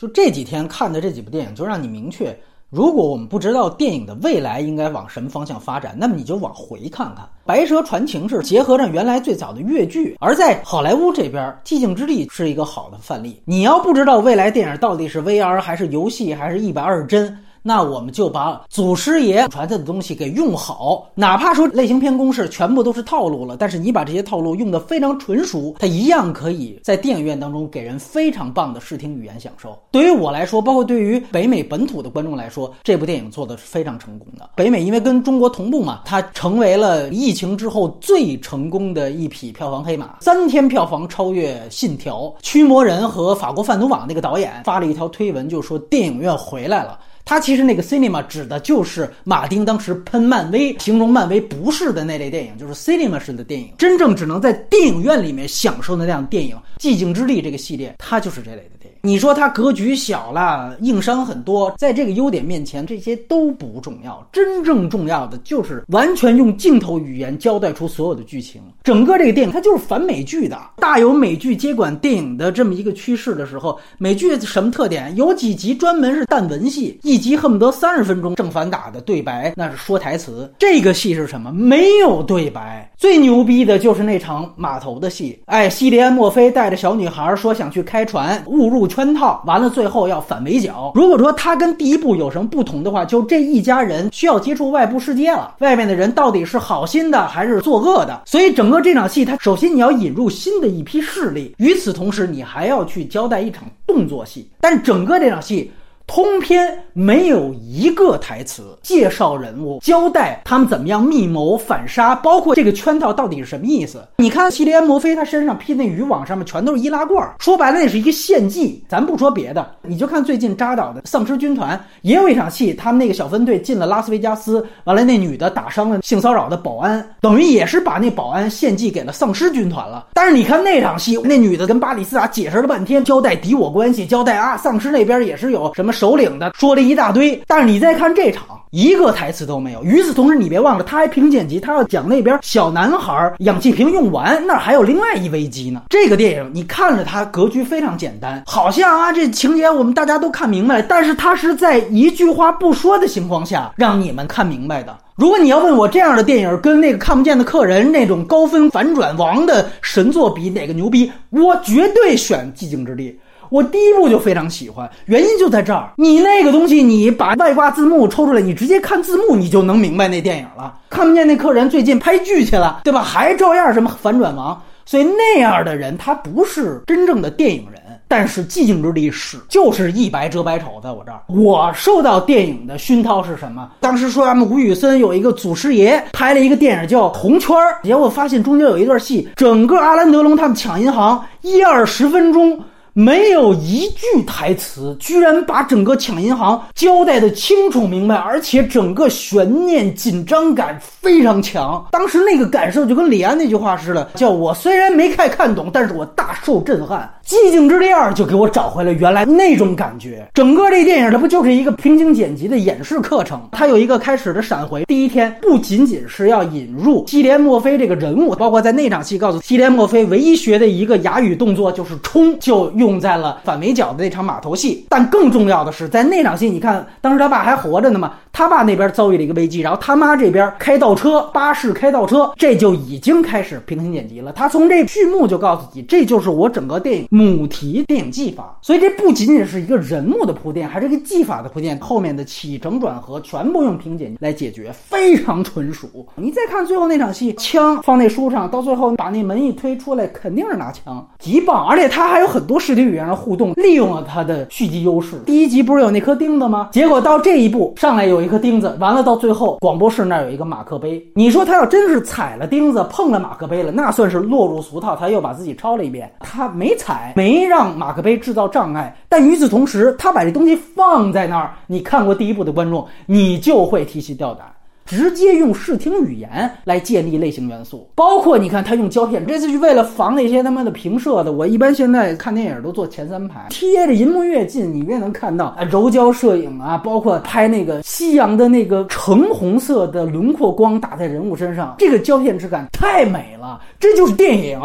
就这几天看的这几部电影，就让你明确。如果我们不知道电影的未来应该往什么方向发展，那么你就往回看看。《白蛇传情》是结合着原来最早的越剧，而在好莱坞这边，《寂静之地》是一个好的范例。你要不知道未来电影到底是 VR 还是游戏还是一百二十帧。那我们就把祖师爷传下的东西给用好，哪怕说类型片公式全部都是套路了，但是你把这些套路用得非常纯熟，它一样可以在电影院当中给人非常棒的视听语言享受。对于我来说，包括对于北美本土的观众来说，这部电影做的是非常成功的。北美因为跟中国同步嘛，它成为了疫情之后最成功的一匹票房黑马，三天票房超越《信条》。驱魔人和法国贩毒网那个导演发了一条推文，就说电影院回来了。他其实那个 cinema 指的就是马丁当时喷漫威，形容漫威不是的那类电影，就是 cinema 式的电影，真正只能在电影院里面享受的那样电影，《寂静之地》这个系列，它就是这类的。你说它格局小了，硬伤很多，在这个优点面前，这些都不重要。真正重要的就是完全用镜头语言交代出所有的剧情。整个这个电影它就是反美剧的，大有美剧接管电影的这么一个趋势的时候，美剧什么特点？有几集专门是淡文戏，一集恨不得三十分钟正反打的对白，那是说台词。这个戏是什么？没有对白。最牛逼的就是那场码头的戏。哎，西里安·墨菲带着小女孩说想去开船，误入。圈套完了，最后要反围剿。如果说他跟第一部有什么不同的话，就这一家人需要接触外部世界了。外面的人到底是好心的还是作恶的？所以整个这场戏，它首先你要引入新的一批势力，与此同时，你还要去交代一场动作戏。但整个这场戏。通篇没有一个台词介绍人物，交代他们怎么样密谋反杀，包括这个圈套到底是什么意思？你看西里安·摩菲他身上披那渔网上面全都是易拉罐，说白了那是一个献祭。咱不说别的，你就看最近扎导的丧尸军团也有一场戏，他们那个小分队进了拉斯维加斯，完了那女的打伤了性骚扰的保安，等于也是把那保安献祭给了丧尸军团了。但是你看那场戏，那女的跟巴里斯塔解释了半天，交代敌我关系，交代啊丧尸那边也是有什么。首领的说一大堆，但是你再看这场，一个台词都没有。与此同时，你别忘了，他还评剪辑，他要讲那边小男孩氧气瓶用完，那还有另外一危机呢。这个电影你看着它格局非常简单，好像啊这情节我们大家都看明白了，但是它是在一句话不说的情况下让你们看明白的。如果你要问我这样的电影跟那个看不见的客人那种高分反转王的神作比哪个牛逼，我绝对选寂静之地。我第一部就非常喜欢，原因就在这儿。你那个东西，你把外挂字幕抽出来，你直接看字幕，你就能明白那电影了。看不见那客人最近拍剧去了，对吧？还照样什么反转王。所以那样的人，他不是真正的电影人。但是寂静之地是，就是一白遮百丑，在我这儿，我受到电影的熏陶是什么？当时说咱们吴宇森有一个祖师爷拍了一个电影叫《红圈儿》，结果发现中间有一段戏，整个阿兰德龙他们抢银行一二十分钟。没有一句台词，居然把整个抢银行交代的清楚明白，而且整个悬念紧张感非常强。当时那个感受就跟李安那句话似的，叫我虽然没太看懂，但是我大受震撼。寂静之恋二就给我找回了原来那种感觉。整个这电影它不就是一个平行剪辑的演示课程？它有一个开始的闪回。第一天不仅仅是要引入西连墨菲这个人物，包括在那场戏告诉西连墨菲唯一学的一个哑语动作就是冲，就用用在了反围剿的那场码头戏。但更重要的是，在那场戏，你看当时他爸还活着呢嘛，他爸那边遭遇了一个危机，然后他妈这边开倒车，巴士开倒车，这就已经开始平行剪辑了。他从这序幕就告诉你，这就是我整个电影。母题电影技法，所以这不仅仅是一个人物的铺垫，还是一个技法的铺垫。后面的起承转合全部用平剪来解决，非常纯熟。你再看最后那场戏，枪放那书上，到最后把那门一推出来，肯定是拿枪，极棒。而且他还有很多视听语言的互动，利用了他的续集优势。第一集不是有那颗钉子吗？结果到这一步上来有一颗钉子，完了到最后广播室那儿有一个马克杯。你说他要真是踩了钉子碰了马克杯了，那算是落入俗套，他又把自己抄了一遍。他没踩。没让马克杯制造障碍，但与此同时，他把这东西放在那儿。你看过第一部的观众，你就会提心吊胆，直接用视听语言来建立类型元素。包括你看他用胶片，这次是为了防那些他妈的平射的。我一般现在看电影都坐前三排，贴着银幕越近，你越能看到啊柔焦摄影啊，包括拍那个夕阳的那个橙红色的轮廓光打在人物身上，这个胶片质感太美了，这就是电影。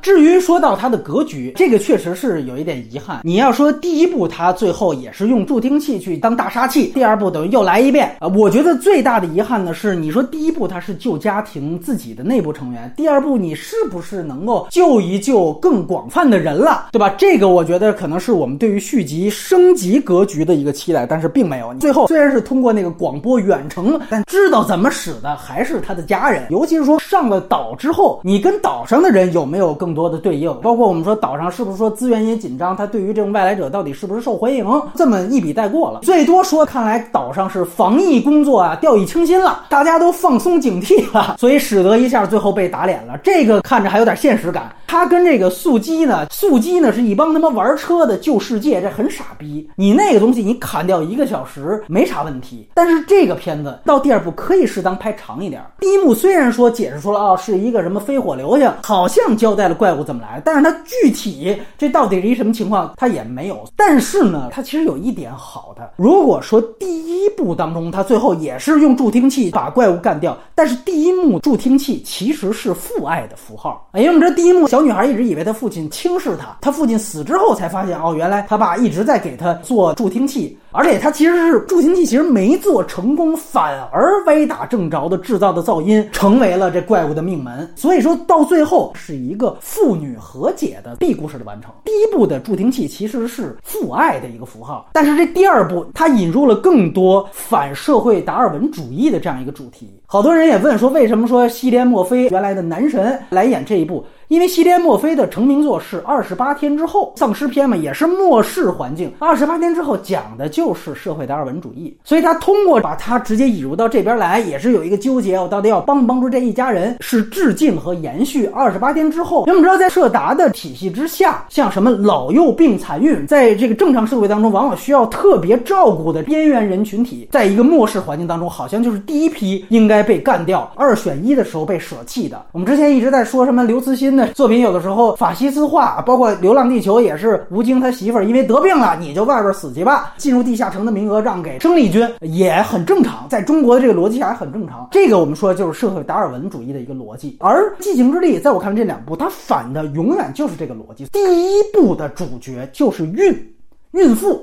至于说到它的格局，这个确实是有一点遗憾。你要说第一部它最后也是用助听器去当大杀器，第二部等于又来一遍啊。我觉得最大的遗憾呢是，你说第一部它是救家庭自己的内部成员，第二部你是不是能够救一救更广泛的人了，对吧？这个我觉得可能是我们对于续集升级格局的一个期待，但是并没有。最后虽然是通过那个广播远程，但知道怎么使的还是他的家人，尤其是说上了岛之后，你跟岛上的人有没有更更多的对应？包括我们说岛上是不是说资源也紧张，他对于这种外来者到底是不是受欢迎？这么一笔带过了，最多说看来岛上是防疫工作啊掉以轻心了，大家都放松警惕了，所以使得一下最后被打脸了。这个看着还有点现实感。他跟这个素鸡呢，素鸡呢是一帮他妈玩车的救世界，这很傻逼。你那个东西你砍掉一个小时没啥问题，但是这个片子到第二部可以适当拍长一点。第一幕虽然说解释出了啊是一个什么飞火流星，好像交代了怪物怎么来，但是它具体这到底是一什么情况，它也没有。但是呢，它其实有一点好的，如果说第一部当中它最后也是用助听器把怪物干掉，但是第一幕助听器其实是父爱的符号，因为我们这第一幕小。女孩一直以为她父亲轻视她，她父亲死之后才发现，哦，原来她爸一直在给她做助听器。而且它其实是助听器，其实没做成功，反而歪打正着的制造的噪音，成为了这怪物的命门。所以说到最后是一个父女和解的 B 故事的完成。第一部的助听器其实是父爱的一个符号，但是这第二部它引入了更多反社会达尔文主义的这样一个主题。好多人也问说，为什么说西莲墨菲原来的男神来演这一部？因为西连墨菲的成名作是《二十八天之后》，丧尸片嘛，也是末世环境。二十八天之后讲的就。是社会达尔文主义，所以他通过把他直接引入到这边来，也是有一个纠结，我到底要帮不帮助这一家人？是致敬和延续二十八天之后。因为我们知道，在社达的体系之下，像什么老幼病残孕，在这个正常社会当中，往往需要特别照顾的边缘人群体，在一个末世环境当中，好像就是第一批应该被干掉、二选一的时候被舍弃的。我们之前一直在说什么刘慈欣的作品，有的时候法西斯化，包括《流浪地球》也是吴京他媳妇儿因为得病了，你就外边死去吧，进入。地下城的名额让给生力军也很正常，在中国的这个逻辑下也很正常。这个我们说就是社会达尔文主义的一个逻辑。而《寂静之地》在我看来这两部，它反的永远就是这个逻辑。第一部的主角就是孕孕妇，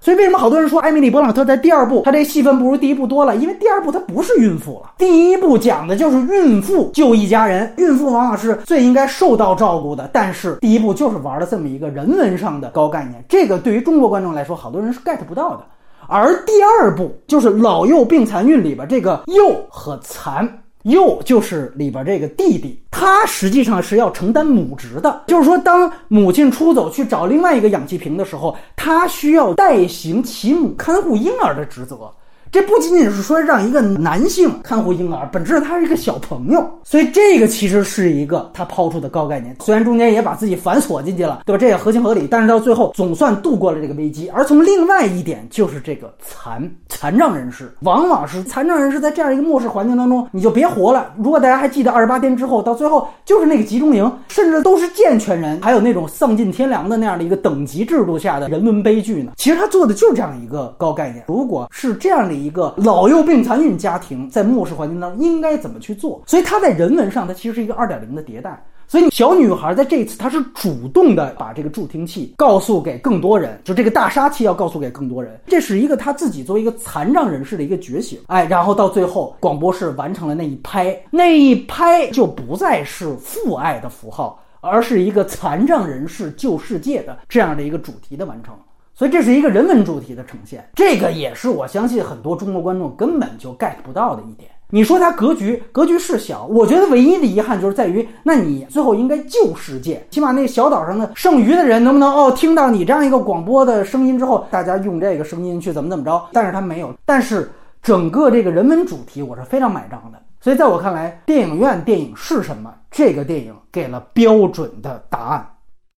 所以为什么好多人说艾米丽·勃朗特在第二部她这戏份不如第一部多了？因为第二部她不是孕妇了，第一部讲的就是孕妇救一家人，孕妇往往是最应该受到照顾的。但是第一部就是玩了这么一个人文上的高概念，这个对于中国观众来说，好多人是 get 不到的。而第二部就是老幼病残孕里边这个幼和残，又就是里边这个弟弟，他实际上是要承担母职的，就是说当母亲出走去找另外一个氧气瓶的时候，他需要代行其母看护婴儿的职责。这不仅仅是说让一个男性看护婴儿，本质上他是一个小朋友，所以这个其实是一个他抛出的高概念。虽然中间也把自己反锁进去了，对吧？这也合情合理，但是到最后总算度过了这个危机。而从另外一点，就是这个残残障人士，往往是残障人士在这样一个末世环境当中，你就别活了。如果大家还记得二十八天之后，到最后就是那个集中营，甚至都是健全人，还有那种丧尽天良的那样的一个等级制度下的人伦悲剧呢？其实他做的就是这样一个高概念。如果是这样的。一个老幼病残孕家庭在末世环境当中应该怎么去做？所以它在人文上，它其实是一个二点零的迭代。所以小女孩在这一次，她是主动的把这个助听器告诉给更多人，就这个大杀器要告诉给更多人。这是一个她自己作为一个残障人士的一个觉醒。哎，然后到最后，广播室完成了那一拍，那一拍就不再是父爱的符号，而是一个残障人士救世界的这样的一个主题的完成。所以这是一个人文主题的呈现，这个也是我相信很多中国观众根本就 get 不到的一点。你说它格局格局是小，我觉得唯一的遗憾就是在于，那你最后应该救世界，起码那小岛上的剩余的人能不能哦听到你这样一个广播的声音之后，大家用这个声音去怎么怎么着？但是他没有，但是整个这个人文主题我是非常买账的。所以在我看来，电影院电影是什么？这个电影给了标准的答案。